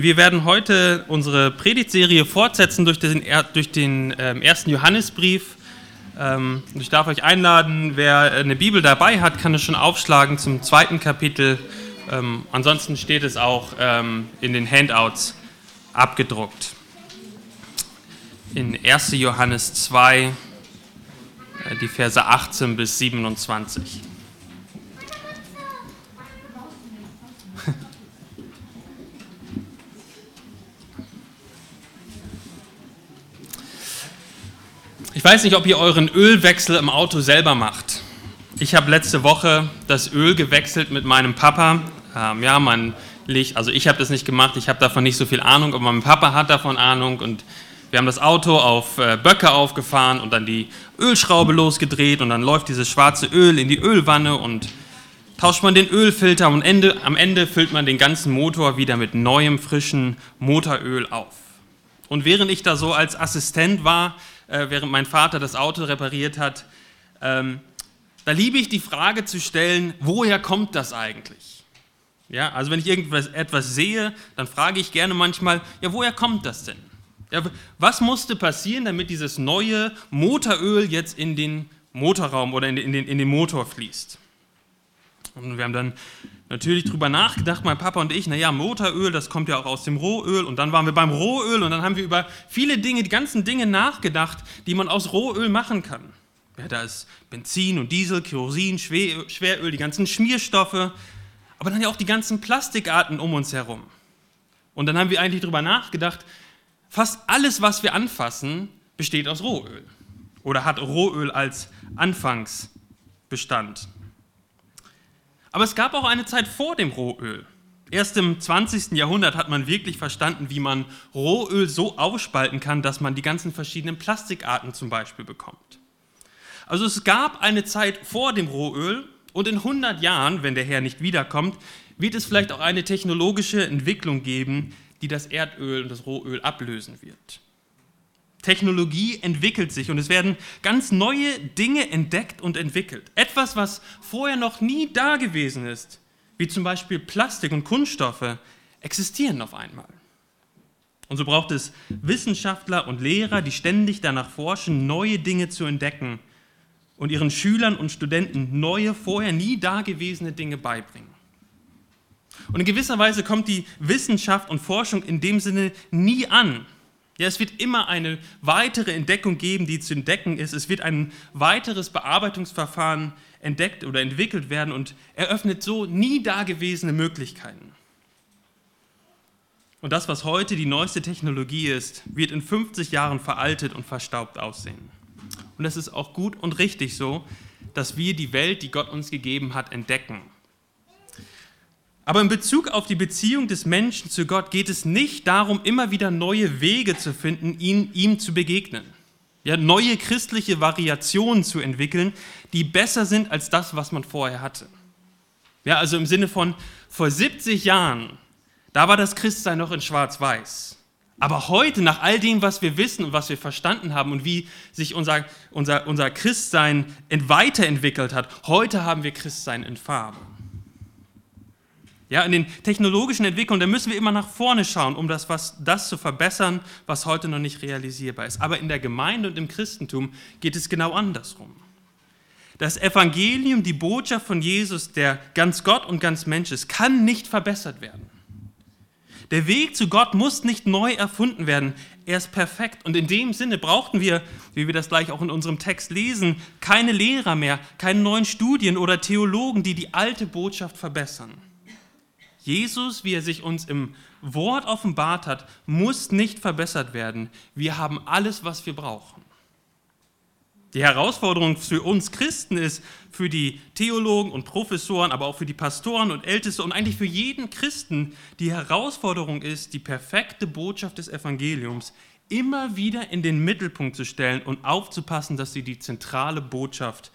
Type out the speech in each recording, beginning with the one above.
Wir werden heute unsere Predigtserie fortsetzen durch den, durch den ähm, ersten Johannesbrief. Ähm, ich darf euch einladen, wer eine Bibel dabei hat, kann es schon aufschlagen zum zweiten Kapitel. Ähm, ansonsten steht es auch ähm, in den Handouts abgedruckt. In 1. Johannes 2, äh, die Verse 18 bis 27. Ich weiß nicht, ob ihr euren Ölwechsel im Auto selber macht. Ich habe letzte Woche das Öl gewechselt mit meinem Papa. Ähm, ja, man legt, also ich habe das nicht gemacht, ich habe davon nicht so viel Ahnung, aber mein Papa hat davon Ahnung und wir haben das Auto auf äh, Böcke aufgefahren und dann die Ölschraube losgedreht und dann läuft dieses schwarze Öl in die Ölwanne und tauscht man den Ölfilter und Ende, am Ende füllt man den ganzen Motor wieder mit neuem, frischen Motoröl auf. Und während ich da so als Assistent war, äh, während mein Vater das Auto repariert hat. Ähm, da liebe ich die Frage zu stellen, woher kommt das eigentlich? Ja, also wenn ich irgendwas etwas sehe, dann frage ich gerne manchmal, ja, woher kommt das denn? Ja, was musste passieren, damit dieses neue Motoröl jetzt in den Motorraum oder in den, in den, in den Motor fließt? Und wir haben dann natürlich drüber nachgedacht, mein Papa und ich, naja, Motoröl, das kommt ja auch aus dem Rohöl. Und dann waren wir beim Rohöl und dann haben wir über viele Dinge, die ganzen Dinge nachgedacht, die man aus Rohöl machen kann. Ja, da ist Benzin und Diesel, Kerosin, Schweröl, die ganzen Schmierstoffe, aber dann ja auch die ganzen Plastikarten um uns herum. Und dann haben wir eigentlich drüber nachgedacht, fast alles, was wir anfassen, besteht aus Rohöl oder hat Rohöl als Anfangsbestand. Aber es gab auch eine Zeit vor dem Rohöl. Erst im 20. Jahrhundert hat man wirklich verstanden, wie man Rohöl so aufspalten kann, dass man die ganzen verschiedenen Plastikarten zum Beispiel bekommt. Also es gab eine Zeit vor dem Rohöl und in 100 Jahren, wenn der Herr nicht wiederkommt, wird es vielleicht auch eine technologische Entwicklung geben, die das Erdöl und das Rohöl ablösen wird. Technologie entwickelt sich und es werden ganz neue Dinge entdeckt und entwickelt. Etwas, was vorher noch nie da gewesen ist, wie zum Beispiel Plastik und Kunststoffe, existieren auf einmal. Und so braucht es Wissenschaftler und Lehrer, die ständig danach forschen, neue Dinge zu entdecken und ihren Schülern und Studenten neue, vorher nie dagewesene Dinge beibringen. Und in gewisser Weise kommt die Wissenschaft und Forschung in dem Sinne nie an, ja, es wird immer eine weitere Entdeckung geben, die zu entdecken ist. Es wird ein weiteres Bearbeitungsverfahren entdeckt oder entwickelt werden und eröffnet so nie dagewesene Möglichkeiten. Und das, was heute die neueste Technologie ist, wird in 50 Jahren veraltet und verstaubt aussehen. Und es ist auch gut und richtig so, dass wir die Welt, die Gott uns gegeben hat, entdecken aber in Bezug auf die Beziehung des Menschen zu Gott geht es nicht darum, immer wieder neue Wege zu finden, ihn, ihm zu begegnen. Ja, neue christliche Variationen zu entwickeln, die besser sind als das, was man vorher hatte. Ja, also im Sinne von vor 70 Jahren, da war das Christsein noch in Schwarz-Weiß. Aber heute, nach all dem, was wir wissen und was wir verstanden haben und wie sich unser, unser, unser Christsein weiterentwickelt hat, heute haben wir Christsein in Farbe. Ja, in den technologischen Entwicklungen, da müssen wir immer nach vorne schauen, um das, was, das zu verbessern, was heute noch nicht realisierbar ist. Aber in der Gemeinde und im Christentum geht es genau andersrum. Das Evangelium, die Botschaft von Jesus, der ganz Gott und ganz Mensch ist, kann nicht verbessert werden. Der Weg zu Gott muss nicht neu erfunden werden. Er ist perfekt. Und in dem Sinne brauchten wir, wie wir das gleich auch in unserem Text lesen, keine Lehrer mehr, keine neuen Studien oder Theologen, die die alte Botschaft verbessern. Jesus, wie er sich uns im Wort offenbart hat, muss nicht verbessert werden. Wir haben alles, was wir brauchen. Die Herausforderung für uns Christen ist, für die Theologen und Professoren, aber auch für die Pastoren und Älteste und eigentlich für jeden Christen, die Herausforderung ist, die perfekte Botschaft des Evangeliums immer wieder in den Mittelpunkt zu stellen und aufzupassen, dass sie die zentrale Botschaft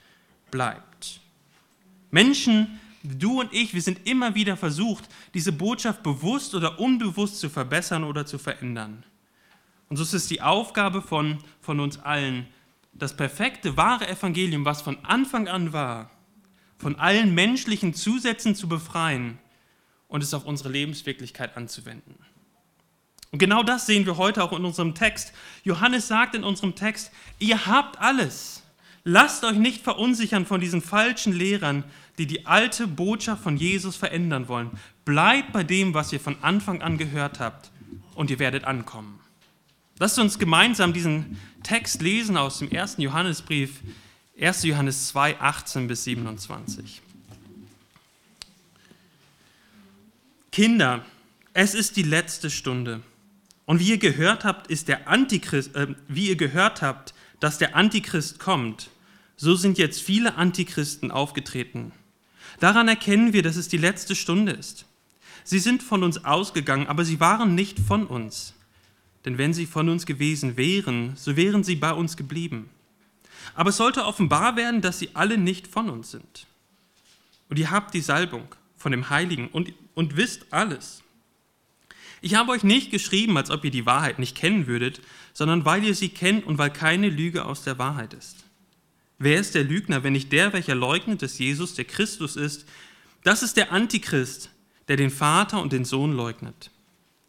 bleibt. Menschen Du und ich, wir sind immer wieder versucht, diese Botschaft bewusst oder unbewusst zu verbessern oder zu verändern. Und so ist es die Aufgabe von, von uns allen, das perfekte, wahre Evangelium, was von Anfang an war, von allen menschlichen Zusätzen zu befreien und es auf unsere Lebenswirklichkeit anzuwenden. Und genau das sehen wir heute auch in unserem Text. Johannes sagt in unserem Text, ihr habt alles. Lasst euch nicht verunsichern von diesen falschen Lehrern, die die alte Botschaft von Jesus verändern wollen. Bleibt bei dem, was ihr von Anfang an gehört habt, und ihr werdet ankommen. Lasst uns gemeinsam diesen Text lesen aus dem ersten Johannesbrief, 1. Johannes 2, 18 bis 27. Kinder, es ist die letzte Stunde. Und wie ihr gehört habt, ist der Antichrist, äh, wie ihr gehört habt, dass der Antichrist kommt, so sind jetzt viele Antichristen aufgetreten. Daran erkennen wir, dass es die letzte Stunde ist. Sie sind von uns ausgegangen, aber sie waren nicht von uns. Denn wenn sie von uns gewesen wären, so wären sie bei uns geblieben. Aber es sollte offenbar werden, dass sie alle nicht von uns sind. Und ihr habt die Salbung von dem Heiligen und, und wisst alles. Ich habe euch nicht geschrieben, als ob ihr die Wahrheit nicht kennen würdet, sondern weil ihr sie kennt und weil keine Lüge aus der Wahrheit ist. Wer ist der Lügner, wenn nicht der, welcher leugnet, dass Jesus der Christus ist? Das ist der Antichrist, der den Vater und den Sohn leugnet.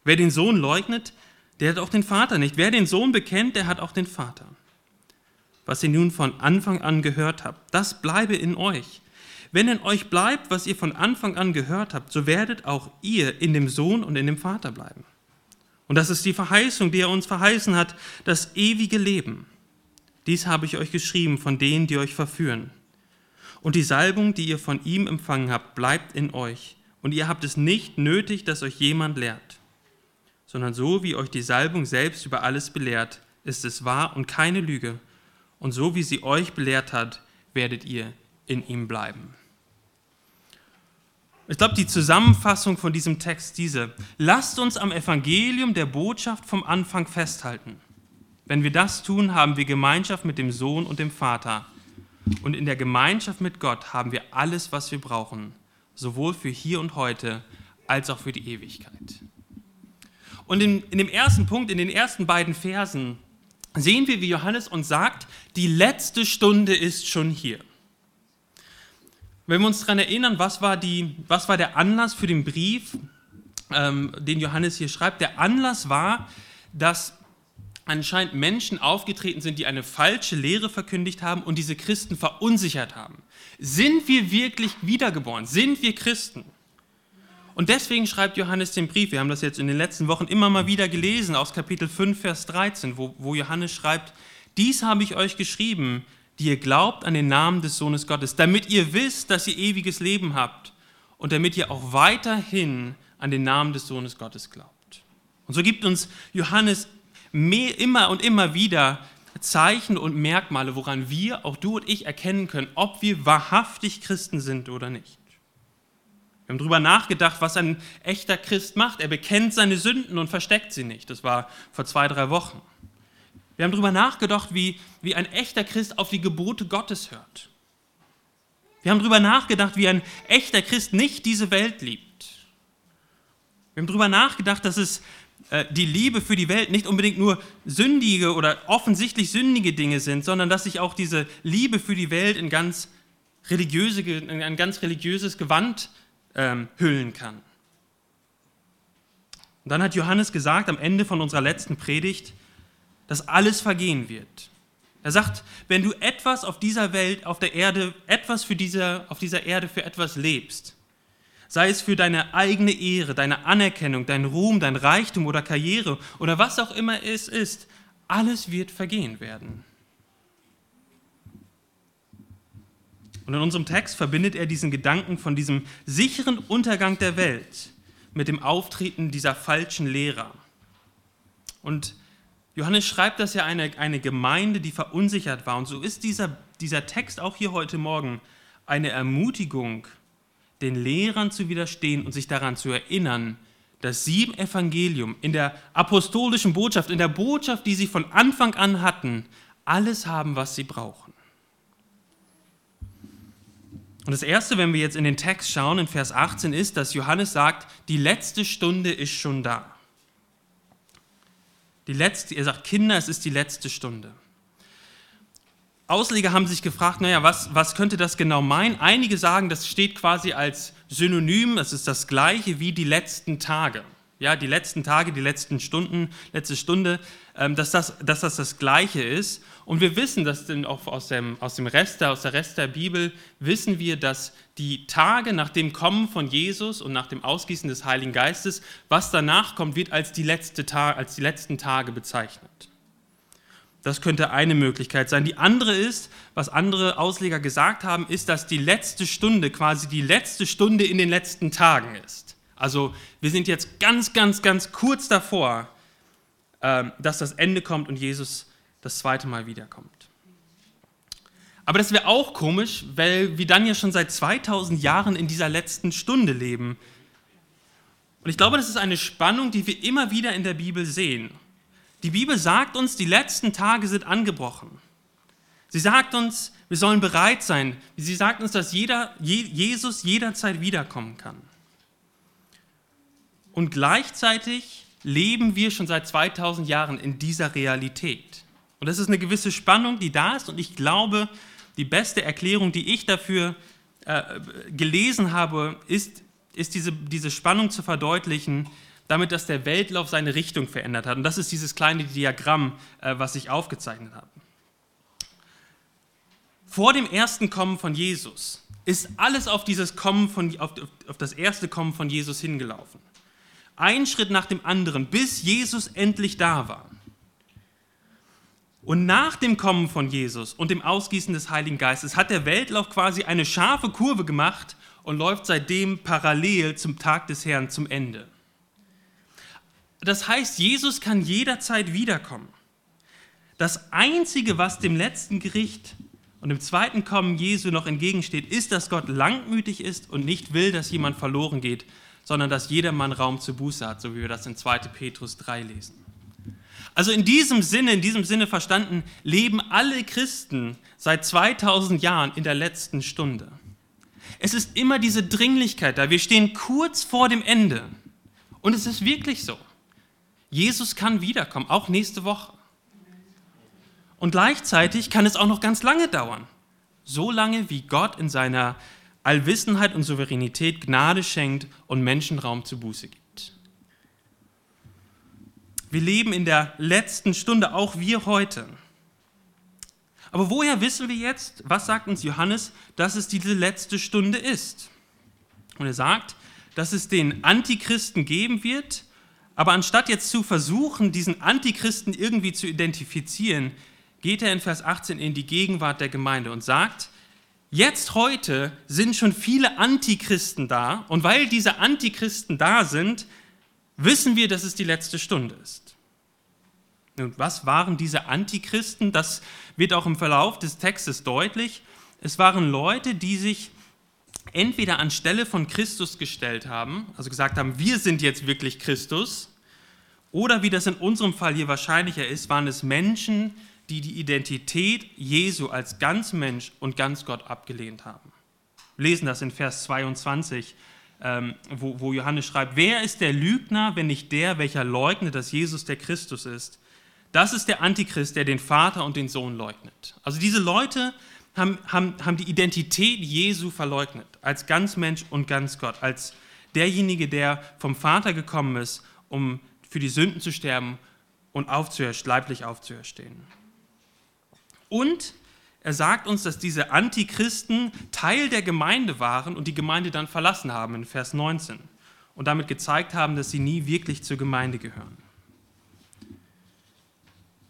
Wer den Sohn leugnet, der hat auch den Vater nicht. Wer den Sohn bekennt, der hat auch den Vater. Was ihr nun von Anfang an gehört habt, das bleibe in euch. Wenn in euch bleibt, was ihr von Anfang an gehört habt, so werdet auch ihr in dem Sohn und in dem Vater bleiben. Und das ist die Verheißung, die er uns verheißen hat, das ewige Leben. Dies habe ich euch geschrieben von denen, die euch verführen. Und die Salbung, die ihr von ihm empfangen habt, bleibt in euch. Und ihr habt es nicht nötig, dass euch jemand lehrt, sondern so wie euch die Salbung selbst über alles belehrt, ist es wahr und keine Lüge. Und so wie sie euch belehrt hat, werdet ihr in ihm bleiben. Ich glaube, die Zusammenfassung von diesem Text diese. Lasst uns am Evangelium der Botschaft vom Anfang festhalten. Wenn wir das tun, haben wir Gemeinschaft mit dem Sohn und dem Vater. Und in der Gemeinschaft mit Gott haben wir alles, was wir brauchen, sowohl für hier und heute als auch für die Ewigkeit. Und in, in dem ersten Punkt, in den ersten beiden Versen, sehen wir, wie Johannes uns sagt, die letzte Stunde ist schon hier. Wenn wir uns daran erinnern, was war, die, was war der Anlass für den Brief, ähm, den Johannes hier schreibt? Der Anlass war, dass anscheinend Menschen aufgetreten sind, die eine falsche Lehre verkündigt haben und diese Christen verunsichert haben. Sind wir wirklich wiedergeboren? Sind wir Christen? Und deswegen schreibt Johannes den Brief, wir haben das jetzt in den letzten Wochen immer mal wieder gelesen, aus Kapitel 5, Vers 13, wo, wo Johannes schreibt, dies habe ich euch geschrieben, die ihr glaubt an den Namen des Sohnes Gottes, damit ihr wisst, dass ihr ewiges Leben habt und damit ihr auch weiterhin an den Namen des Sohnes Gottes glaubt. Und so gibt uns Johannes mehr, immer und immer wieder Zeichen und Merkmale, woran wir, auch du und ich, erkennen können, ob wir wahrhaftig Christen sind oder nicht. Wir haben darüber nachgedacht, was ein echter Christ macht. Er bekennt seine Sünden und versteckt sie nicht. Das war vor zwei, drei Wochen. Wir haben darüber nachgedacht, wie, wie ein echter Christ auf die Gebote Gottes hört. Wir haben darüber nachgedacht, wie ein echter Christ nicht diese Welt liebt. Wir haben darüber nachgedacht, dass es die Liebe für die Welt nicht unbedingt nur sündige oder offensichtlich sündige Dinge sind, sondern dass sich auch diese Liebe für die Welt in, ganz religiöse, in ein ganz religiöses Gewand ähm, hüllen kann. Und dann hat Johannes gesagt am Ende von unserer letzten Predigt, dass alles vergehen wird. Er sagt, wenn du etwas auf dieser Welt, auf der Erde, etwas für diese, auf dieser Erde für etwas lebst, sei es für deine eigene Ehre, deine Anerkennung, dein Ruhm, dein Reichtum oder Karriere oder was auch immer es ist, alles wird vergehen werden. Und in unserem Text verbindet er diesen Gedanken von diesem sicheren Untergang der Welt mit dem Auftreten dieser falschen Lehrer. Und Johannes schreibt das ja eine, eine Gemeinde, die verunsichert war. Und so ist dieser, dieser Text auch hier heute Morgen eine Ermutigung, den Lehrern zu widerstehen und sich daran zu erinnern, dass sie im Evangelium, in der apostolischen Botschaft, in der Botschaft, die sie von Anfang an hatten, alles haben, was sie brauchen. Und das Erste, wenn wir jetzt in den Text schauen, in Vers 18, ist, dass Johannes sagt, die letzte Stunde ist schon da. Die letzte, er sagt, Kinder, es ist die letzte Stunde. Ausleger haben sich gefragt, naja, was, was könnte das genau meinen? Einige sagen, das steht quasi als Synonym, es ist das gleiche wie die letzten Tage. ja, die letzten Tage, die letzten Stunden, letzte Stunde, ähm, dass, das, dass das das Gleiche ist. Und wir wissen, dass denn auch aus dem, aus dem Rest, aus der Rest der Bibel, wissen wir, dass die Tage nach dem Kommen von Jesus und nach dem Ausgießen des Heiligen Geistes, was danach kommt, wird als die, letzte als die letzten Tage bezeichnet. Das könnte eine Möglichkeit sein. Die andere ist, was andere Ausleger gesagt haben, ist, dass die letzte Stunde quasi die letzte Stunde in den letzten Tagen ist. Also wir sind jetzt ganz, ganz, ganz kurz davor, ähm, dass das Ende kommt und Jesus das zweite Mal wiederkommt. Aber das wäre auch komisch, weil wir dann ja schon seit 2000 Jahren in dieser letzten Stunde leben. Und ich glaube, das ist eine Spannung, die wir immer wieder in der Bibel sehen. Die Bibel sagt uns, die letzten Tage sind angebrochen. Sie sagt uns, wir sollen bereit sein. Sie sagt uns, dass jeder, Jesus jederzeit wiederkommen kann. Und gleichzeitig leben wir schon seit 2000 Jahren in dieser Realität. Und das ist eine gewisse Spannung, die da ist. Und ich glaube, die beste Erklärung, die ich dafür äh, gelesen habe, ist, ist diese, diese Spannung zu verdeutlichen, damit, dass der Weltlauf seine Richtung verändert hat. Und das ist dieses kleine Diagramm, äh, was ich aufgezeichnet habe. Vor dem ersten Kommen von Jesus ist alles auf, dieses Kommen von, auf, auf das erste Kommen von Jesus hingelaufen. Ein Schritt nach dem anderen, bis Jesus endlich da war. Und nach dem Kommen von Jesus und dem Ausgießen des Heiligen Geistes hat der Weltlauf quasi eine scharfe Kurve gemacht und läuft seitdem parallel zum Tag des Herrn zum Ende. Das heißt, Jesus kann jederzeit wiederkommen. Das Einzige, was dem letzten Gericht und dem zweiten Kommen Jesu noch entgegensteht, ist, dass Gott langmütig ist und nicht will, dass jemand verloren geht, sondern dass jedermann Raum zur Buße hat, so wie wir das in 2. Petrus 3 lesen. Also in diesem Sinne, in diesem Sinne verstanden, leben alle Christen seit 2000 Jahren in der letzten Stunde. Es ist immer diese Dringlichkeit da. Wir stehen kurz vor dem Ende. Und es ist wirklich so. Jesus kann wiederkommen, auch nächste Woche. Und gleichzeitig kann es auch noch ganz lange dauern. So lange, wie Gott in seiner Allwissenheit und Souveränität Gnade schenkt und Menschenraum zu Buße gibt. Wir leben in der letzten Stunde, auch wir heute. Aber woher wissen wir jetzt, was sagt uns Johannes, dass es diese letzte Stunde ist? Und er sagt, dass es den Antichristen geben wird, aber anstatt jetzt zu versuchen, diesen Antichristen irgendwie zu identifizieren, geht er in Vers 18 in die Gegenwart der Gemeinde und sagt, jetzt heute sind schon viele Antichristen da und weil diese Antichristen da sind, wissen wir, dass es die letzte Stunde ist. Und was waren diese Antichristen? Das wird auch im Verlauf des Textes deutlich. Es waren Leute, die sich entweder anstelle von Christus gestellt haben, also gesagt haben, wir sind jetzt wirklich Christus, oder wie das in unserem Fall hier wahrscheinlicher ist, waren es Menschen, die die Identität Jesu als ganz Mensch und ganz Gott abgelehnt haben. Wir lesen das in Vers 22, ähm, wo, wo Johannes schreibt, wer ist der Lügner, wenn nicht der, welcher leugnet, dass Jesus der Christus ist? Das ist der Antichrist, der den Vater und den Sohn leugnet. Also diese Leute haben, haben, haben die Identität Jesu verleugnet, als ganz Mensch und ganz Gott, als derjenige, der vom Vater gekommen ist, um für die Sünden zu sterben und leiblich aufzuerstehen. Und er sagt uns, dass diese Antichristen Teil der Gemeinde waren und die Gemeinde dann verlassen haben in Vers 19 und damit gezeigt haben, dass sie nie wirklich zur Gemeinde gehören.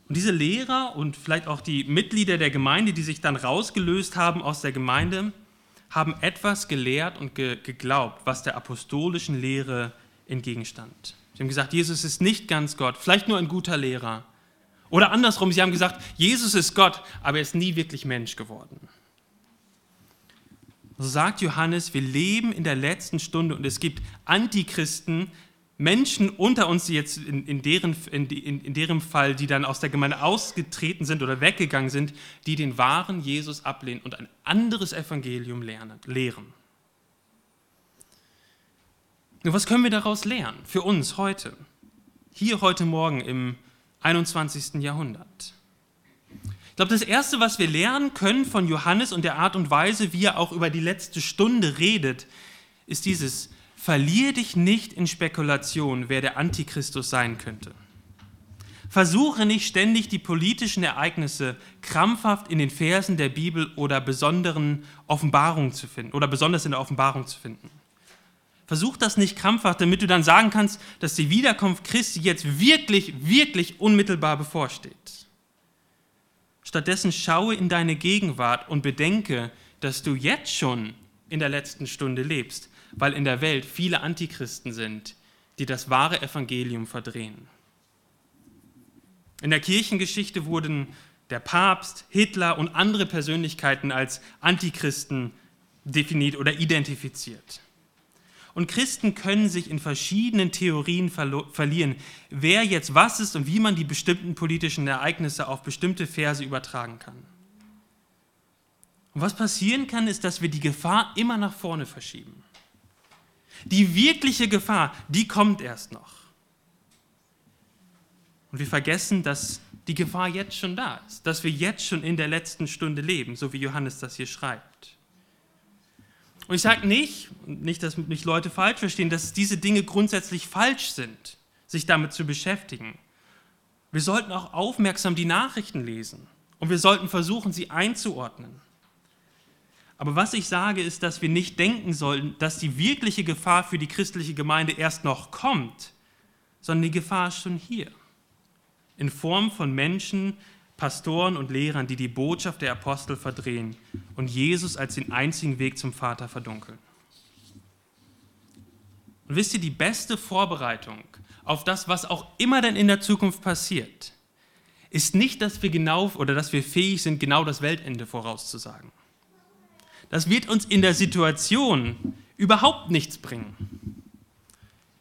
Und diese Lehrer und vielleicht auch die Mitglieder der Gemeinde, die sich dann rausgelöst haben aus der Gemeinde, haben etwas gelehrt und ge geglaubt, was der apostolischen Lehre entgegenstand. Sie haben gesagt, Jesus ist nicht ganz Gott, vielleicht nur ein guter Lehrer. Oder andersrum, sie haben gesagt, Jesus ist Gott, aber er ist nie wirklich Mensch geworden. So sagt Johannes, wir leben in der letzten Stunde und es gibt Antichristen, Menschen unter uns, die jetzt in, in, deren, in, in, deren Fall, die dann aus der Gemeinde ausgetreten sind oder weggegangen sind, die den wahren Jesus ablehnen und ein anderes Evangelium lernen, lehren. Nur was können wir daraus lernen für uns heute? Hier heute Morgen im 21. Jahrhundert. Ich glaube, das Erste, was wir lernen können von Johannes und der Art und Weise, wie er auch über die letzte Stunde redet, ist dieses, verlier dich nicht in Spekulation, wer der Antichristus sein könnte. Versuche nicht ständig die politischen Ereignisse krampfhaft in den Versen der Bibel oder besonderen Offenbarungen zu finden oder besonders in der Offenbarung zu finden. Versuch das nicht krampfhaft, damit du dann sagen kannst, dass die Wiederkunft Christi jetzt wirklich, wirklich unmittelbar bevorsteht. Stattdessen schaue in deine Gegenwart und bedenke, dass du jetzt schon in der letzten Stunde lebst, weil in der Welt viele Antichristen sind, die das wahre Evangelium verdrehen. In der Kirchengeschichte wurden der Papst, Hitler und andere Persönlichkeiten als Antichristen definiert oder identifiziert. Und Christen können sich in verschiedenen Theorien verlieren, wer jetzt was ist und wie man die bestimmten politischen Ereignisse auf bestimmte Verse übertragen kann. Und was passieren kann, ist, dass wir die Gefahr immer nach vorne verschieben. Die wirkliche Gefahr, die kommt erst noch. Und wir vergessen, dass die Gefahr jetzt schon da ist, dass wir jetzt schon in der letzten Stunde leben, so wie Johannes das hier schreibt. Und ich sage nicht, nicht, dass mich Leute falsch verstehen, dass diese Dinge grundsätzlich falsch sind, sich damit zu beschäftigen. Wir sollten auch aufmerksam die Nachrichten lesen und wir sollten versuchen, sie einzuordnen. Aber was ich sage, ist, dass wir nicht denken sollten, dass die wirkliche Gefahr für die christliche Gemeinde erst noch kommt, sondern die Gefahr ist schon hier in Form von Menschen, Pastoren und Lehrern, die die Botschaft der Apostel verdrehen und Jesus als den einzigen Weg zum Vater verdunkeln. Und wisst ihr, die beste Vorbereitung auf das, was auch immer denn in der Zukunft passiert, ist nicht, dass wir genau oder dass wir fähig sind, genau das Weltende vorauszusagen. Das wird uns in der Situation überhaupt nichts bringen.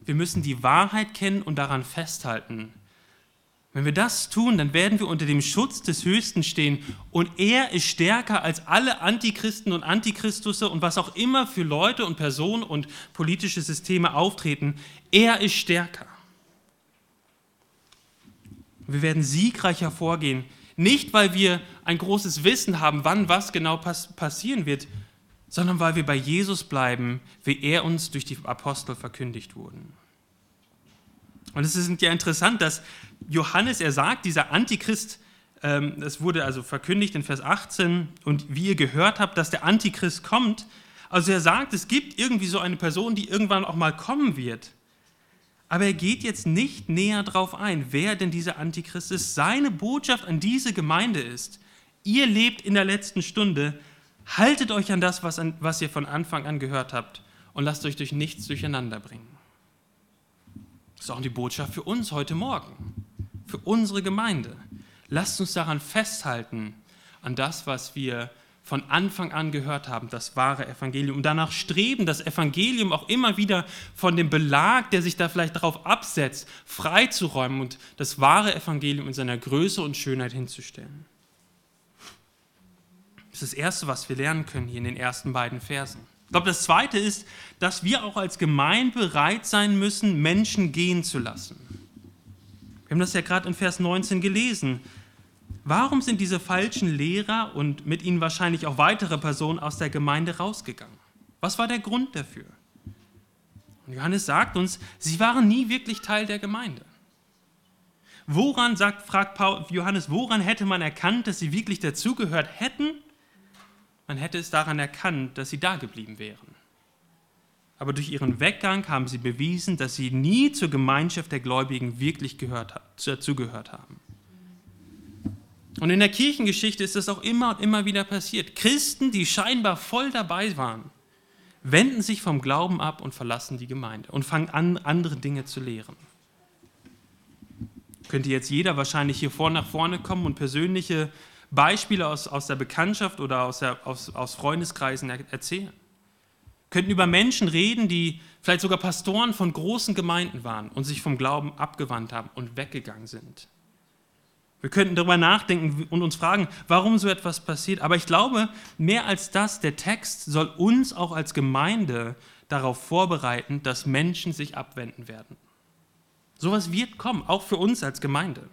Wir müssen die Wahrheit kennen und daran festhalten, wenn wir das tun, dann werden wir unter dem Schutz des Höchsten stehen und er ist stärker als alle Antichristen und Antichristusse und was auch immer für Leute und Personen und politische Systeme auftreten. Er ist stärker. Wir werden siegreich hervorgehen, nicht weil wir ein großes Wissen haben, wann was genau pass passieren wird, sondern weil wir bei Jesus bleiben, wie er uns durch die Apostel verkündigt wurden. Und es ist ja interessant, dass Johannes, er sagt, dieser Antichrist, ähm, das wurde also verkündigt in Vers 18, und wie ihr gehört habt, dass der Antichrist kommt. Also er sagt, es gibt irgendwie so eine Person, die irgendwann auch mal kommen wird. Aber er geht jetzt nicht näher darauf ein, wer denn dieser Antichrist ist. Seine Botschaft an diese Gemeinde ist, ihr lebt in der letzten Stunde, haltet euch an das, was, an, was ihr von Anfang an gehört habt und lasst euch durch nichts durcheinander bringen. Das ist auch die Botschaft für uns heute Morgen, für unsere Gemeinde. Lasst uns daran festhalten, an das, was wir von Anfang an gehört haben, das wahre Evangelium. Und danach streben, das Evangelium auch immer wieder von dem Belag, der sich da vielleicht darauf absetzt, freizuräumen und das wahre Evangelium in seiner Größe und Schönheit hinzustellen. Das ist das Erste, was wir lernen können hier in den ersten beiden Versen. Ich glaube, das Zweite ist, dass wir auch als Gemeinde bereit sein müssen, Menschen gehen zu lassen. Wir haben das ja gerade in Vers 19 gelesen. Warum sind diese falschen Lehrer und mit ihnen wahrscheinlich auch weitere Personen aus der Gemeinde rausgegangen? Was war der Grund dafür? Und Johannes sagt uns, sie waren nie wirklich Teil der Gemeinde. Woran, sagt, fragt Johannes, woran hätte man erkannt, dass sie wirklich dazugehört hätten man hätte es daran erkannt, dass sie da geblieben wären. Aber durch ihren Weggang haben sie bewiesen, dass sie nie zur Gemeinschaft der Gläubigen wirklich gehört, dazugehört haben. Und in der Kirchengeschichte ist das auch immer und immer wieder passiert. Christen, die scheinbar voll dabei waren, wenden sich vom Glauben ab und verlassen die Gemeinde und fangen an, andere Dinge zu lehren. Könnte jetzt jeder wahrscheinlich hier vor nach vorne kommen und persönliche Beispiele aus, aus der Bekanntschaft oder aus, der, aus, aus Freundeskreisen erzählen. Könnten über Menschen reden, die vielleicht sogar Pastoren von großen Gemeinden waren und sich vom Glauben abgewandt haben und weggegangen sind. Wir könnten darüber nachdenken und uns fragen, warum so etwas passiert. Aber ich glaube, mehr als das, der Text soll uns auch als Gemeinde darauf vorbereiten, dass Menschen sich abwenden werden. Sowas wird kommen, auch für uns als Gemeinde.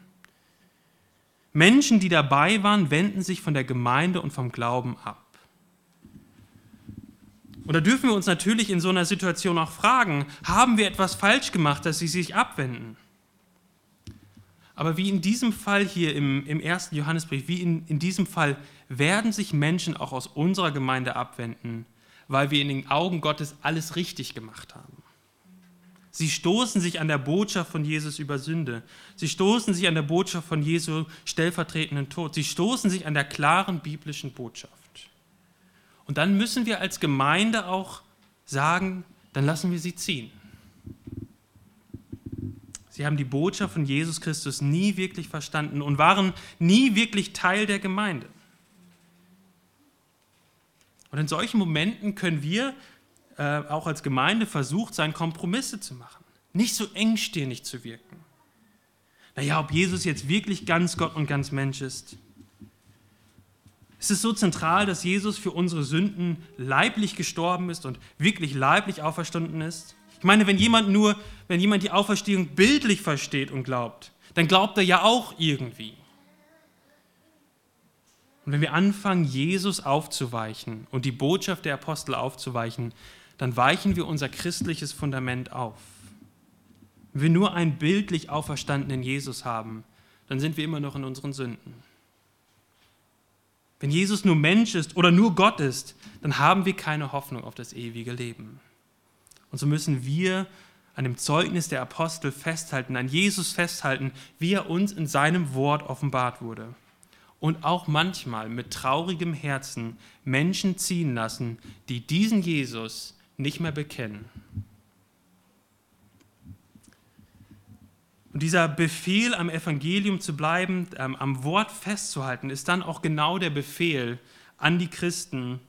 Menschen, die dabei waren, wenden sich von der Gemeinde und vom Glauben ab. Und da dürfen wir uns natürlich in so einer Situation auch fragen, haben wir etwas falsch gemacht, dass sie sich abwenden? Aber wie in diesem Fall hier im, im ersten Johannesbrief, wie in, in diesem Fall werden sich Menschen auch aus unserer Gemeinde abwenden, weil wir in den Augen Gottes alles richtig gemacht haben. Sie stoßen sich an der Botschaft von Jesus über Sünde. Sie stoßen sich an der Botschaft von Jesu stellvertretenden Tod. Sie stoßen sich an der klaren biblischen Botschaft. Und dann müssen wir als Gemeinde auch sagen, dann lassen wir sie ziehen. Sie haben die Botschaft von Jesus Christus nie wirklich verstanden und waren nie wirklich Teil der Gemeinde. Und in solchen Momenten können wir äh, auch als Gemeinde versucht sein, Kompromisse zu machen, nicht so engstirnig zu wirken. Naja, ob Jesus jetzt wirklich ganz Gott und ganz Mensch ist. Es ist so zentral, dass Jesus für unsere Sünden leiblich gestorben ist und wirklich leiblich auferstanden ist. Ich meine, wenn jemand nur, wenn jemand die Auferstehung bildlich versteht und glaubt, dann glaubt er ja auch irgendwie. Und wenn wir anfangen, Jesus aufzuweichen und die Botschaft der Apostel aufzuweichen, dann weichen wir unser christliches Fundament auf. Wenn wir nur einen bildlich auferstandenen Jesus haben, dann sind wir immer noch in unseren Sünden. Wenn Jesus nur Mensch ist oder nur Gott ist, dann haben wir keine Hoffnung auf das ewige Leben. Und so müssen wir an dem Zeugnis der Apostel festhalten, an Jesus festhalten, wie er uns in seinem Wort offenbart wurde und auch manchmal mit traurigem Herzen Menschen ziehen lassen, die diesen Jesus nicht mehr bekennen. Und dieser Befehl, am Evangelium zu bleiben, ähm, am Wort festzuhalten, ist dann auch genau der Befehl an die Christen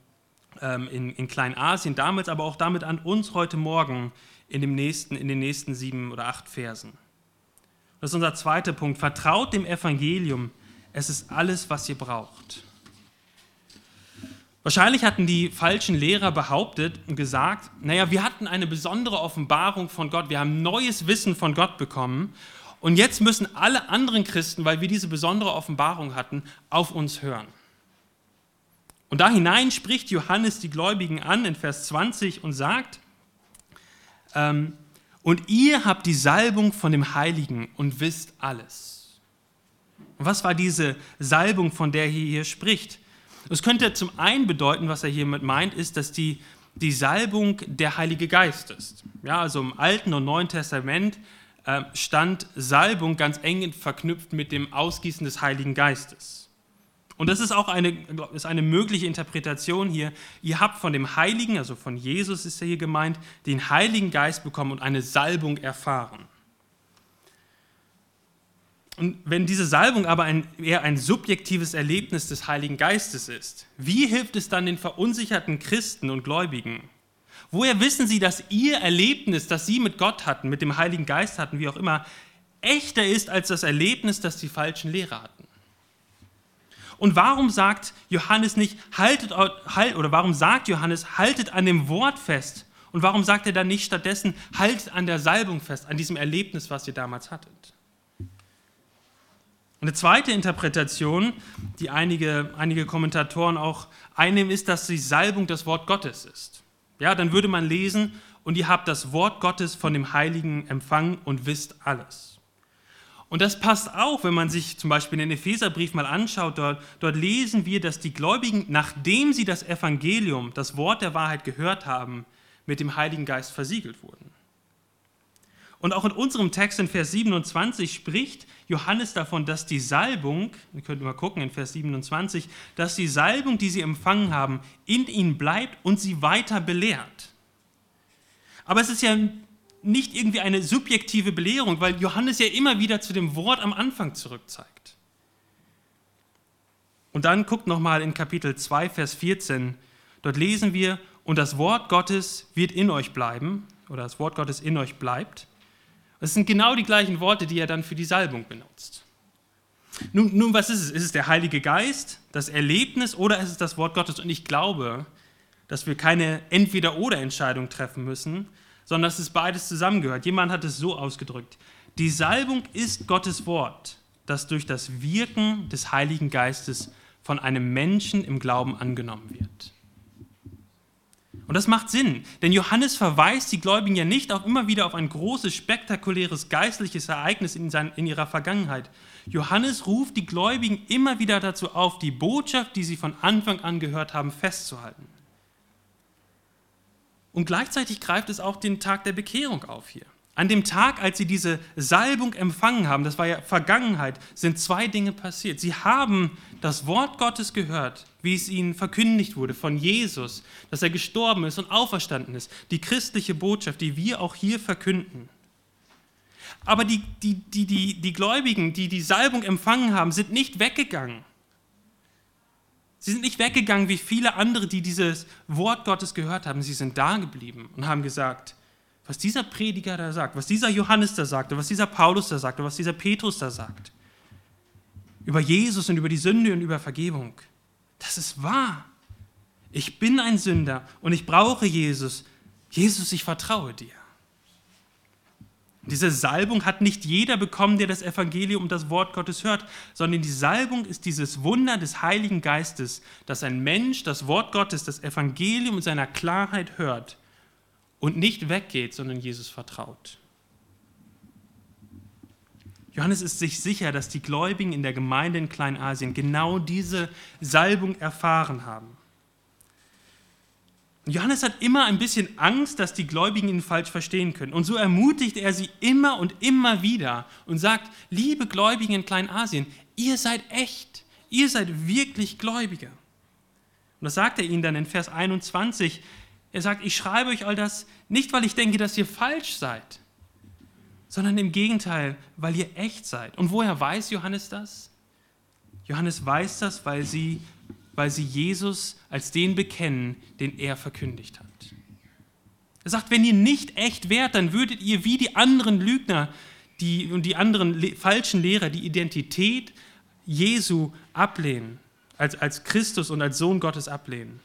ähm, in, in Kleinasien damals, aber auch damit an uns heute Morgen in, dem nächsten, in den nächsten sieben oder acht Versen. Das ist unser zweiter Punkt. Vertraut dem Evangelium, es ist alles, was ihr braucht. Wahrscheinlich hatten die falschen Lehrer behauptet und gesagt, naja, wir hatten eine besondere Offenbarung von Gott, wir haben neues Wissen von Gott bekommen und jetzt müssen alle anderen Christen, weil wir diese besondere Offenbarung hatten, auf uns hören. Und da hinein spricht Johannes die Gläubigen an in Vers 20 und sagt, ähm, und ihr habt die Salbung von dem Heiligen und wisst alles. Und was war diese Salbung, von der er hier spricht? Es könnte zum einen bedeuten, was er hiermit meint, ist, dass die, die Salbung der Heilige Geist ist. Ja, also im Alten und Neuen Testament äh, stand Salbung ganz eng verknüpft mit dem Ausgießen des Heiligen Geistes. Und das ist auch eine, ist eine mögliche Interpretation hier. Ihr habt von dem Heiligen, also von Jesus ist hier gemeint, den Heiligen Geist bekommen und eine Salbung erfahren. Und wenn diese Salbung aber ein, eher ein subjektives Erlebnis des Heiligen Geistes ist, wie hilft es dann den verunsicherten Christen und Gläubigen? Woher wissen sie, dass ihr Erlebnis, das sie mit Gott hatten, mit dem Heiligen Geist hatten, wie auch immer, echter ist als das Erlebnis, das die falschen Lehrer hatten? Und warum sagt Johannes nicht, haltet, halt, oder warum sagt Johannes, haltet an dem Wort fest? Und warum sagt er dann nicht stattdessen, haltet an der Salbung fest, an diesem Erlebnis, was ihr damals hattet? Eine zweite Interpretation, die einige, einige Kommentatoren auch einnehmen, ist, dass die Salbung das Wort Gottes ist. Ja, dann würde man lesen, und ihr habt das Wort Gottes von dem Heiligen empfangen und wisst alles. Und das passt auch, wenn man sich zum Beispiel den Epheserbrief mal anschaut. Dort, dort lesen wir, dass die Gläubigen, nachdem sie das Evangelium, das Wort der Wahrheit gehört haben, mit dem Heiligen Geist versiegelt wurden. Und auch in unserem Text in Vers 27 spricht Johannes davon, dass die Salbung, ihr könnt mal gucken in Vers 27, dass die Salbung, die sie empfangen haben, in ihnen bleibt und sie weiter belehrt. Aber es ist ja nicht irgendwie eine subjektive Belehrung, weil Johannes ja immer wieder zu dem Wort am Anfang zurückzeigt. Und dann guckt nochmal in Kapitel 2, Vers 14. Dort lesen wir, und das Wort Gottes wird in euch bleiben, oder das Wort Gottes in euch bleibt. Das sind genau die gleichen Worte, die er dann für die Salbung benutzt. Nun, nun, was ist es? Ist es der Heilige Geist, das Erlebnis oder ist es das Wort Gottes? Und ich glaube, dass wir keine Entweder-oder-Entscheidung treffen müssen, sondern dass es beides zusammengehört. Jemand hat es so ausgedrückt. Die Salbung ist Gottes Wort, das durch das Wirken des Heiligen Geistes von einem Menschen im Glauben angenommen wird. Und das macht Sinn, denn Johannes verweist die Gläubigen ja nicht auch immer wieder auf ein großes, spektakuläres geistliches Ereignis in, sein, in ihrer Vergangenheit. Johannes ruft die Gläubigen immer wieder dazu auf, die Botschaft, die sie von Anfang an gehört haben, festzuhalten. Und gleichzeitig greift es auch den Tag der Bekehrung auf hier. An dem Tag, als sie diese Salbung empfangen haben, das war ja Vergangenheit, sind zwei Dinge passiert. Sie haben das Wort Gottes gehört, wie es ihnen verkündigt wurde von Jesus, dass er gestorben ist und auferstanden ist. Die christliche Botschaft, die wir auch hier verkünden. Aber die, die, die, die, die Gläubigen, die die Salbung empfangen haben, sind nicht weggegangen. Sie sind nicht weggegangen wie viele andere, die dieses Wort Gottes gehört haben. Sie sind da geblieben und haben gesagt, was dieser Prediger da sagt, was dieser Johannes da sagte, was dieser Paulus da sagte, was dieser Petrus da sagt, über Jesus und über die Sünde und über Vergebung, das ist wahr. Ich bin ein Sünder und ich brauche Jesus. Jesus, ich vertraue dir. Diese Salbung hat nicht jeder bekommen, der das Evangelium und das Wort Gottes hört, sondern die Salbung ist dieses Wunder des Heiligen Geistes, dass ein Mensch das Wort Gottes, das Evangelium in seiner Klarheit hört und nicht weggeht, sondern Jesus vertraut. Johannes ist sich sicher, dass die Gläubigen in der Gemeinde in Kleinasien genau diese Salbung erfahren haben. Johannes hat immer ein bisschen Angst, dass die Gläubigen ihn falsch verstehen können. Und so ermutigt er sie immer und immer wieder und sagt, liebe Gläubigen in Kleinasien, ihr seid echt, ihr seid wirklich Gläubige. Und das sagt er ihnen dann in Vers 21. Er sagt, ich schreibe euch all das nicht, weil ich denke, dass ihr falsch seid, sondern im Gegenteil, weil ihr echt seid. Und woher weiß Johannes das? Johannes weiß das, weil sie weil sie Jesus als den bekennen, den er verkündigt hat. Er sagt, wenn ihr nicht echt wärt, dann würdet ihr wie die anderen Lügner die, und die anderen le falschen Lehrer die Identität Jesu ablehnen, als, als Christus und als Sohn Gottes ablehnen.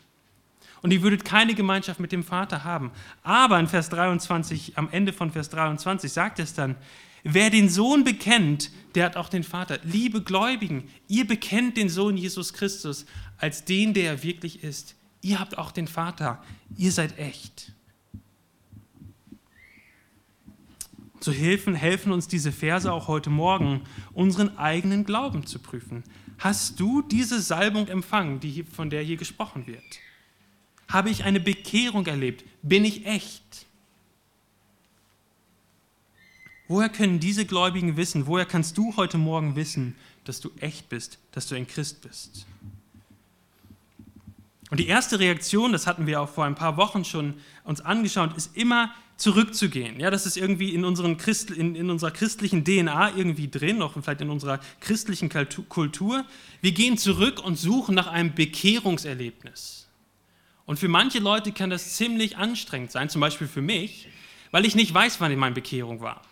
Und ihr würdet keine Gemeinschaft mit dem Vater haben. Aber in Vers 23, am Ende von Vers 23 sagt es dann, Wer den Sohn bekennt, der hat auch den Vater. Liebe Gläubigen, ihr bekennt den Sohn Jesus Christus als den, der er wirklich ist. Ihr habt auch den Vater. Ihr seid echt. So helfen, helfen uns diese Verse auch heute Morgen, unseren eigenen Glauben zu prüfen. Hast du diese Salbung empfangen, die, von der hier gesprochen wird? Habe ich eine Bekehrung erlebt? Bin ich echt? Woher können diese Gläubigen wissen, woher kannst du heute Morgen wissen, dass du echt bist, dass du ein Christ bist? Und die erste Reaktion, das hatten wir auch vor ein paar Wochen schon uns angeschaut, ist immer zurückzugehen. Ja, das ist irgendwie in, unseren Christ, in, in unserer christlichen DNA irgendwie drin, auch vielleicht in unserer christlichen Kultur. Wir gehen zurück und suchen nach einem Bekehrungserlebnis. Und für manche Leute kann das ziemlich anstrengend sein, zum Beispiel für mich, weil ich nicht weiß, wann meine Bekehrung war.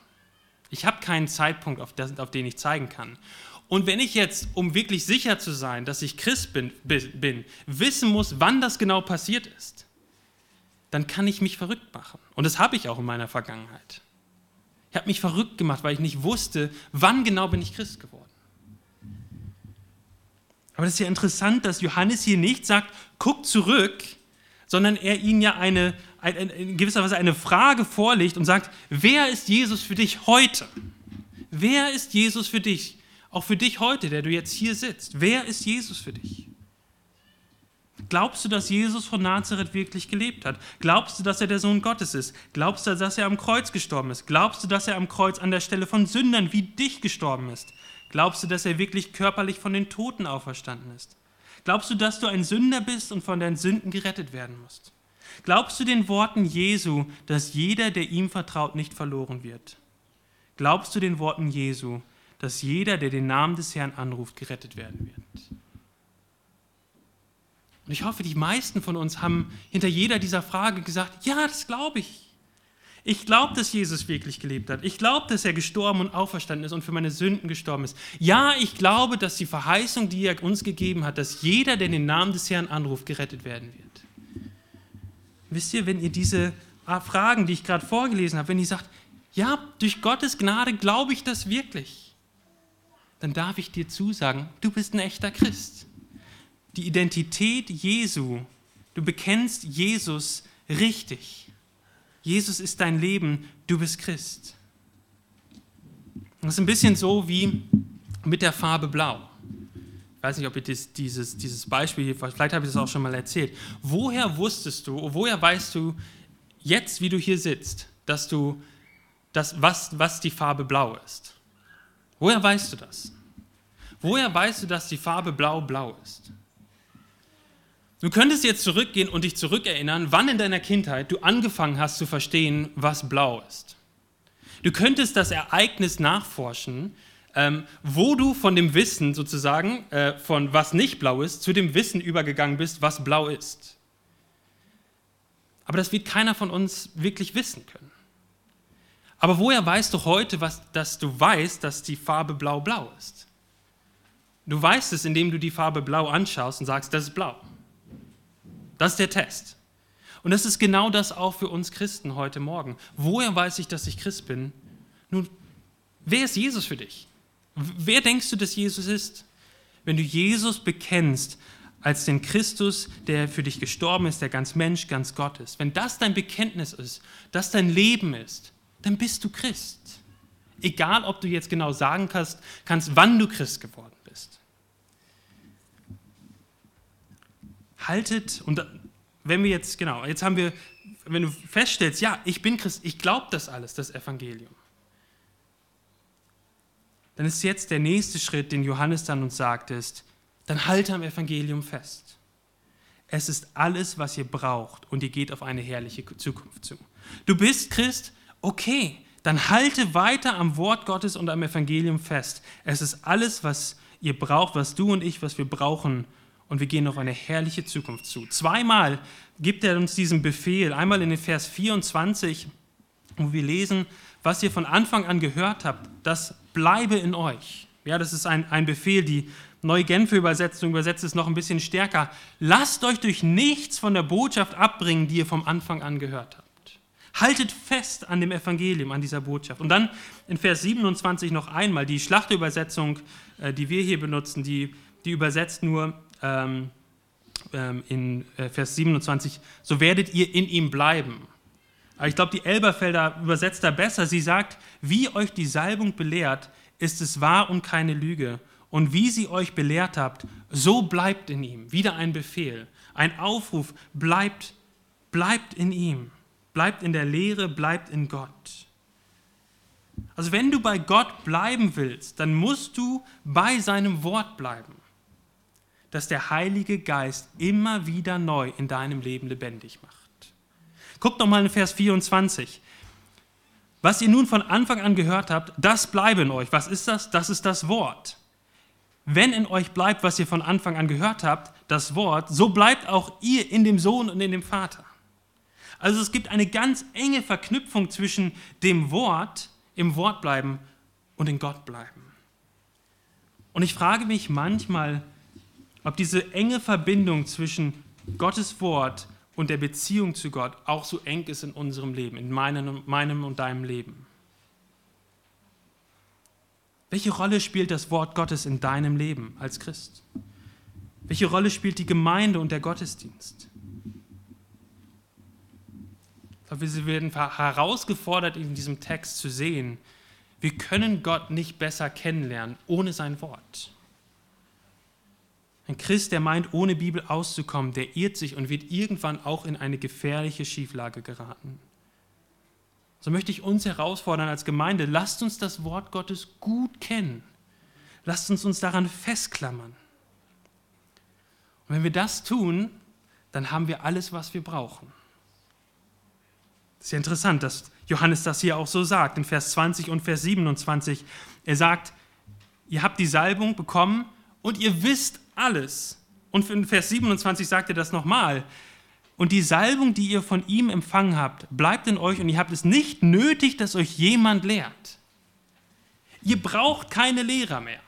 Ich habe keinen Zeitpunkt, auf, das, auf, den ich zeigen kann. Und wenn ich jetzt, um wirklich sicher zu sein, dass ich Christ bin, bin, wissen muss, wann das genau passiert ist, dann kann ich mich verrückt machen. Und das habe ich auch in meiner Vergangenheit. Ich habe mich verrückt gemacht, weil ich nicht wusste, wann genau bin ich Christ geworden. Aber das ist ja interessant, dass Johannes hier nicht sagt, guck zurück, sondern er ihnen ja eine, in gewisser Weise eine Frage vorlegt und sagt, wer ist Jesus für dich heute? Wer ist Jesus für dich? Auch für dich heute, der du jetzt hier sitzt. Wer ist Jesus für dich? Glaubst du, dass Jesus von Nazareth wirklich gelebt hat? Glaubst du, dass er der Sohn Gottes ist? Glaubst du, dass er am Kreuz gestorben ist? Glaubst du, dass er am Kreuz an der Stelle von Sündern wie dich gestorben ist? Glaubst du, dass er wirklich körperlich von den Toten auferstanden ist? Glaubst du, dass du ein Sünder bist und von deinen Sünden gerettet werden musst? Glaubst du den Worten Jesu, dass jeder, der ihm vertraut, nicht verloren wird? Glaubst du den Worten Jesu, dass jeder, der den Namen des Herrn anruft, gerettet werden wird? Und ich hoffe, die meisten von uns haben hinter jeder dieser Frage gesagt, ja, das glaube ich. Ich glaube, dass Jesus wirklich gelebt hat. Ich glaube, dass er gestorben und auferstanden ist und für meine Sünden gestorben ist. Ja, ich glaube, dass die Verheißung, die er uns gegeben hat, dass jeder, der den Namen des Herrn anruft, gerettet werden wird. Wisst ihr, wenn ihr diese Fragen, die ich gerade vorgelesen habe, wenn ihr sagt, ja, durch Gottes Gnade glaube ich das wirklich, dann darf ich dir zusagen, du bist ein echter Christ. Die Identität Jesu, du bekennst Jesus richtig. Jesus ist dein Leben, du bist Christ. Das ist ein bisschen so wie mit der Farbe Blau. Ich weiß nicht, ob ich dieses, dieses, Beispiel, vielleicht habe ich das auch schon mal erzählt. Woher wusstest du, woher weißt du jetzt, wie du hier sitzt, dass du das, was, was die Farbe Blau ist? Woher weißt du das? Woher weißt du, dass die Farbe Blau blau ist? Du könntest jetzt zurückgehen und dich zurückerinnern, wann in deiner Kindheit du angefangen hast zu verstehen, was blau ist. Du könntest das Ereignis nachforschen, ähm, wo du von dem Wissen sozusagen, äh, von was nicht blau ist, zu dem Wissen übergegangen bist, was blau ist. Aber das wird keiner von uns wirklich wissen können. Aber woher weißt du heute, was, dass du weißt, dass die Farbe blau blau ist? Du weißt es, indem du die Farbe blau anschaust und sagst, das ist blau. Das ist der Test. Und das ist genau das auch für uns Christen heute Morgen. Woher weiß ich, dass ich Christ bin? Nun, wer ist Jesus für dich? Wer denkst du, dass Jesus ist? Wenn du Jesus bekennst als den Christus, der für dich gestorben ist, der ganz Mensch, ganz Gott ist, wenn das dein Bekenntnis ist, das dein Leben ist, dann bist du Christ. Egal, ob du jetzt genau sagen kannst, kannst wann du Christ geworden haltet, und wenn wir jetzt, genau, jetzt haben wir, wenn du feststellst, ja, ich bin Christ, ich glaube das alles, das Evangelium, dann ist jetzt der nächste Schritt, den Johannes dann uns sagt, ist, dann halte am Evangelium fest. Es ist alles, was ihr braucht und ihr geht auf eine herrliche Zukunft zu. Du bist Christ, okay, dann halte weiter am Wort Gottes und am Evangelium fest. Es ist alles, was ihr braucht, was du und ich, was wir brauchen, und wir gehen auf eine herrliche Zukunft zu. Zweimal gibt er uns diesen Befehl. Einmal in den Vers 24, wo wir lesen, was ihr von Anfang an gehört habt, das bleibe in euch. Ja, das ist ein, ein Befehl, die Neue Genfer Übersetzung übersetzt es noch ein bisschen stärker. Lasst euch durch nichts von der Botschaft abbringen, die ihr vom Anfang an gehört habt. Haltet fest an dem Evangelium, an dieser Botschaft. Und dann in Vers 27 noch einmal, die Schlachterübersetzung, äh, die wir hier benutzen, die, die übersetzt nur, ähm, ähm, in äh, Vers 27, so werdet ihr in ihm bleiben. Aber ich glaube, die Elberfelder übersetzt da besser. Sie sagt, wie euch die Salbung belehrt, ist es wahr und keine Lüge. Und wie sie euch belehrt habt, so bleibt in ihm. Wieder ein Befehl, ein Aufruf, bleibt, bleibt in ihm. Bleibt in der Lehre, bleibt in Gott. Also wenn du bei Gott bleiben willst, dann musst du bei seinem Wort bleiben das der Heilige Geist immer wieder neu in deinem Leben lebendig macht. Guck doch mal in Vers 24. Was ihr nun von Anfang an gehört habt, das bleibe in euch. Was ist das? Das ist das Wort. Wenn in euch bleibt, was ihr von Anfang an gehört habt, das Wort, so bleibt auch ihr in dem Sohn und in dem Vater. Also es gibt eine ganz enge Verknüpfung zwischen dem Wort, im Wort bleiben und in Gott bleiben. Und ich frage mich manchmal, ob diese enge Verbindung zwischen Gottes Wort und der Beziehung zu Gott auch so eng ist in unserem Leben, in meinem, meinem und deinem Leben. Welche Rolle spielt das Wort Gottes in deinem Leben als Christ? Welche Rolle spielt die Gemeinde und der Gottesdienst? Wir werden herausgefordert, in diesem Text zu sehen, wir können Gott nicht besser kennenlernen ohne sein Wort. Ein Christ, der meint, ohne Bibel auszukommen, der irrt sich und wird irgendwann auch in eine gefährliche Schieflage geraten. So möchte ich uns herausfordern als Gemeinde, lasst uns das Wort Gottes gut kennen. Lasst uns uns daran festklammern. Und wenn wir das tun, dann haben wir alles, was wir brauchen. Es ist ja interessant, dass Johannes das hier auch so sagt, in Vers 20 und Vers 27. Er sagt, ihr habt die Salbung bekommen und ihr wisst alles. Und in Vers 27 sagt er das nochmal. Und die Salbung, die ihr von ihm empfangen habt, bleibt in euch und ihr habt es nicht nötig, dass euch jemand lehrt. Ihr braucht keine Lehrer mehr.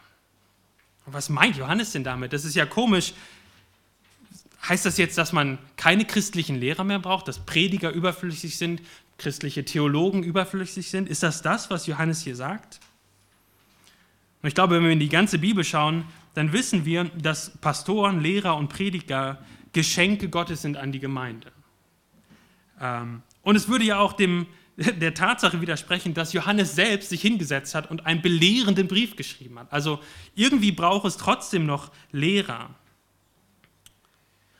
Was meint Johannes denn damit? Das ist ja komisch. Heißt das jetzt, dass man keine christlichen Lehrer mehr braucht, dass Prediger überflüssig sind, christliche Theologen überflüssig sind? Ist das das, was Johannes hier sagt? Und ich glaube, wenn wir in die ganze Bibel schauen, dann wissen wir, dass Pastoren, Lehrer und Prediger Geschenke Gottes sind an die Gemeinde. Ähm, und es würde ja auch dem, der Tatsache widersprechen, dass Johannes selbst sich hingesetzt hat und einen belehrenden Brief geschrieben hat. Also irgendwie braucht es trotzdem noch Lehrer.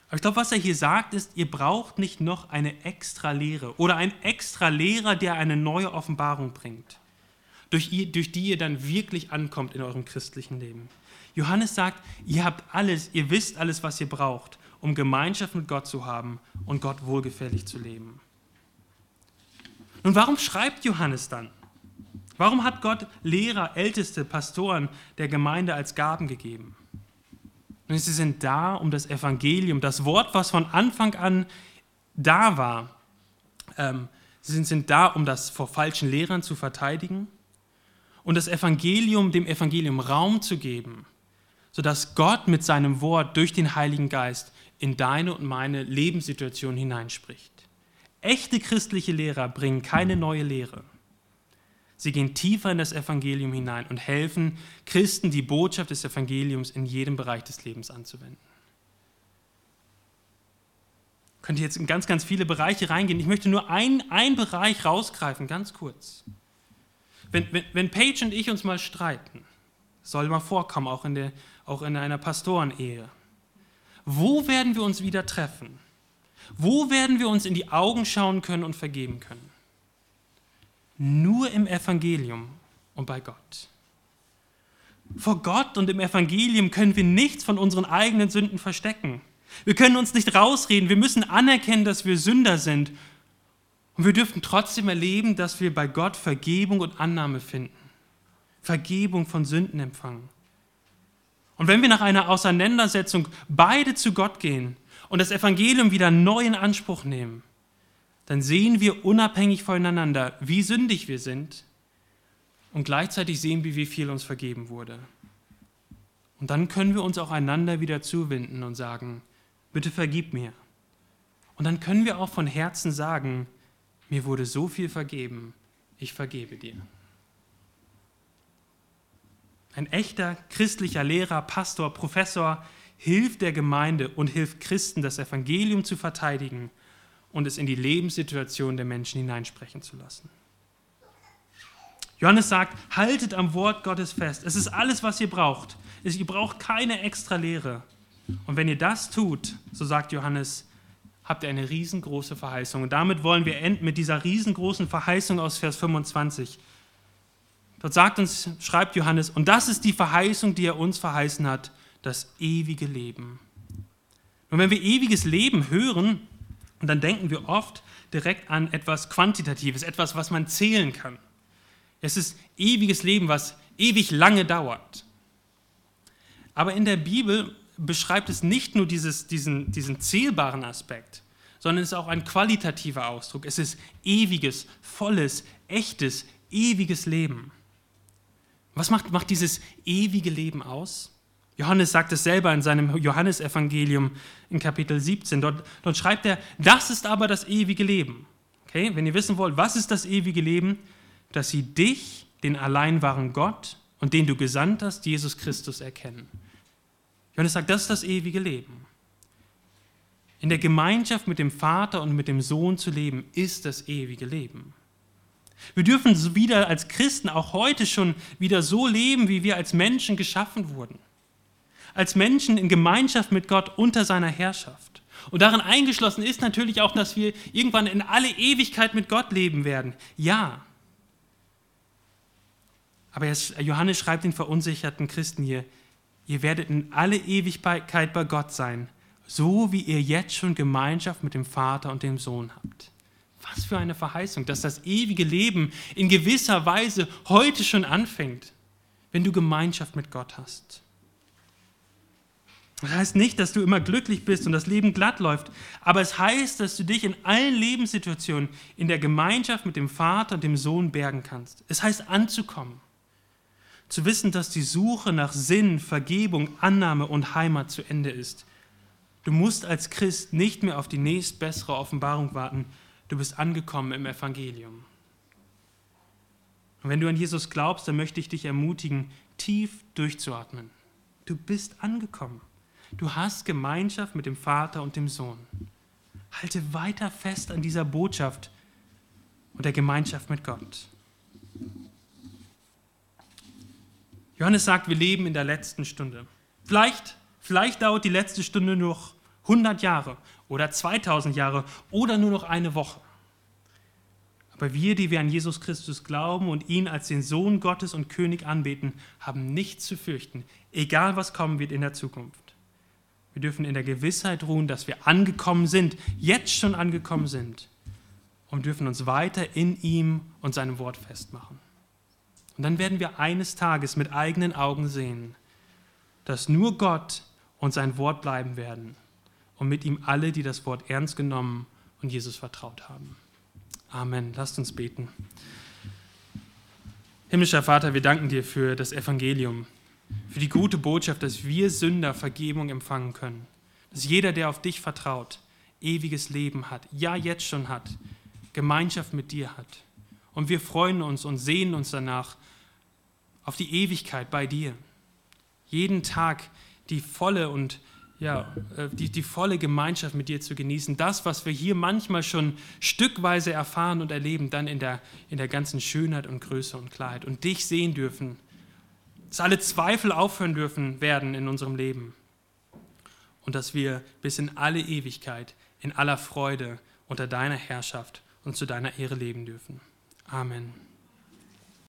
Aber ich glaube, was er hier sagt, ist, ihr braucht nicht noch eine extra Lehre oder einen extra Lehrer, der eine neue Offenbarung bringt, durch, durch die ihr dann wirklich ankommt in eurem christlichen Leben. Johannes sagt, ihr habt alles, ihr wisst alles, was ihr braucht, um Gemeinschaft mit Gott zu haben und Gott wohlgefällig zu leben. Nun, warum schreibt Johannes dann? Warum hat Gott Lehrer, Älteste, Pastoren der Gemeinde als Gaben gegeben? Und sie sind da, um das Evangelium, das Wort, was von Anfang an da war, ähm, sie sind, sind da, um das vor falschen Lehrern zu verteidigen und das Evangelium, dem Evangelium Raum zu geben, sodass Gott mit seinem Wort durch den Heiligen Geist in deine und meine Lebenssituation hineinspricht. Echte christliche Lehrer bringen keine neue Lehre. Sie gehen tiefer in das Evangelium hinein und helfen Christen, die Botschaft des Evangeliums in jedem Bereich des Lebens anzuwenden. Könnt ihr jetzt in ganz, ganz viele Bereiche reingehen. Ich möchte nur einen Bereich rausgreifen, ganz kurz. Wenn, wenn, wenn Paige und ich uns mal streiten, soll mal vorkommen, auch in, der, auch in einer Pastorenehe. Wo werden wir uns wieder treffen? Wo werden wir uns in die Augen schauen können und vergeben können? Nur im Evangelium und bei Gott. Vor Gott und im Evangelium können wir nichts von unseren eigenen Sünden verstecken. Wir können uns nicht rausreden. Wir müssen anerkennen, dass wir Sünder sind. Und wir dürfen trotzdem erleben, dass wir bei Gott Vergebung und Annahme finden. Vergebung von Sünden empfangen. Und wenn wir nach einer Auseinandersetzung beide zu Gott gehen und das Evangelium wieder neu in Anspruch nehmen, dann sehen wir unabhängig voneinander, wie sündig wir sind und gleichzeitig sehen wir, wie viel uns vergeben wurde. Und dann können wir uns auch einander wieder zuwenden und sagen, bitte vergib mir. Und dann können wir auch von Herzen sagen, mir wurde so viel vergeben, ich vergebe dir. Ein echter christlicher Lehrer, Pastor, Professor hilft der Gemeinde und hilft Christen, das Evangelium zu verteidigen und es in die Lebenssituation der Menschen hineinsprechen zu lassen. Johannes sagt, haltet am Wort Gottes fest. Es ist alles, was ihr braucht. Ihr braucht keine extra Lehre. Und wenn ihr das tut, so sagt Johannes, habt ihr eine riesengroße Verheißung. Und damit wollen wir enden mit dieser riesengroßen Verheißung aus Vers 25. Dort sagt uns, schreibt Johannes, und das ist die Verheißung, die er uns verheißen hat, das ewige Leben. Und wenn wir ewiges Leben hören, dann denken wir oft direkt an etwas Quantitatives, etwas, was man zählen kann. Es ist ewiges Leben, was ewig lange dauert. Aber in der Bibel beschreibt es nicht nur dieses, diesen, diesen zählbaren Aspekt, sondern es ist auch ein qualitativer Ausdruck. Es ist ewiges, volles, echtes, ewiges Leben. Was macht, macht dieses ewige Leben aus? Johannes sagt es selber in seinem Johannesevangelium in Kapitel 17. Dort, dort schreibt er, das ist aber das ewige Leben. Okay? Wenn ihr wissen wollt, was ist das ewige Leben? Dass sie dich, den allein wahren Gott und den du gesandt hast, Jesus Christus, erkennen. Johannes sagt, das ist das ewige Leben. In der Gemeinschaft mit dem Vater und mit dem Sohn zu leben, ist das ewige Leben. Wir dürfen wieder als Christen auch heute schon wieder so leben, wie wir als Menschen geschaffen wurden. Als Menschen in Gemeinschaft mit Gott unter seiner Herrschaft. Und darin eingeschlossen ist natürlich auch, dass wir irgendwann in alle Ewigkeit mit Gott leben werden. Ja. Aber Johannes schreibt den verunsicherten Christen hier, ihr werdet in alle Ewigkeit bei Gott sein, so wie ihr jetzt schon Gemeinschaft mit dem Vater und dem Sohn habt. Was für eine Verheißung, dass das ewige Leben in gewisser Weise heute schon anfängt, wenn du Gemeinschaft mit Gott hast. Das heißt nicht, dass du immer glücklich bist und das Leben glatt läuft, aber es heißt, dass du dich in allen Lebenssituationen in der Gemeinschaft mit dem Vater und dem Sohn bergen kannst. Es heißt anzukommen, zu wissen, dass die Suche nach Sinn, Vergebung, Annahme und Heimat zu Ende ist. Du musst als Christ nicht mehr auf die nächstbessere Offenbarung warten, Du bist angekommen im Evangelium. Und wenn du an Jesus glaubst, dann möchte ich dich ermutigen, tief durchzuatmen. Du bist angekommen. Du hast Gemeinschaft mit dem Vater und dem Sohn. Halte weiter fest an dieser Botschaft und der Gemeinschaft mit Gott. Johannes sagt, wir leben in der letzten Stunde. Vielleicht, vielleicht dauert die letzte Stunde noch 100 Jahre oder 2000 Jahre oder nur noch eine Woche. Aber wir, die wir an Jesus Christus glauben und ihn als den Sohn Gottes und König anbeten, haben nichts zu fürchten, egal was kommen wird in der Zukunft. Wir dürfen in der Gewissheit ruhen, dass wir angekommen sind, jetzt schon angekommen sind und dürfen uns weiter in ihm und seinem Wort festmachen. Und dann werden wir eines Tages mit eigenen Augen sehen, dass nur Gott und sein Wort bleiben werden und mit ihm alle, die das Wort ernst genommen und Jesus vertraut haben. Amen. Lasst uns beten. Himmlischer Vater, wir danken dir für das Evangelium, für die gute Botschaft, dass wir Sünder Vergebung empfangen können, dass jeder, der auf dich vertraut, ewiges Leben hat, ja jetzt schon hat, Gemeinschaft mit dir hat. Und wir freuen uns und sehnen uns danach auf die Ewigkeit bei dir. Jeden Tag die volle und ja, äh, die, die volle Gemeinschaft mit dir zu genießen. Das, was wir hier manchmal schon stückweise erfahren und erleben, dann in der, in der ganzen Schönheit und Größe und Klarheit. Und dich sehen dürfen, dass alle Zweifel aufhören dürfen werden in unserem Leben. Und dass wir bis in alle Ewigkeit, in aller Freude unter deiner Herrschaft und zu deiner Ehre leben dürfen. Amen.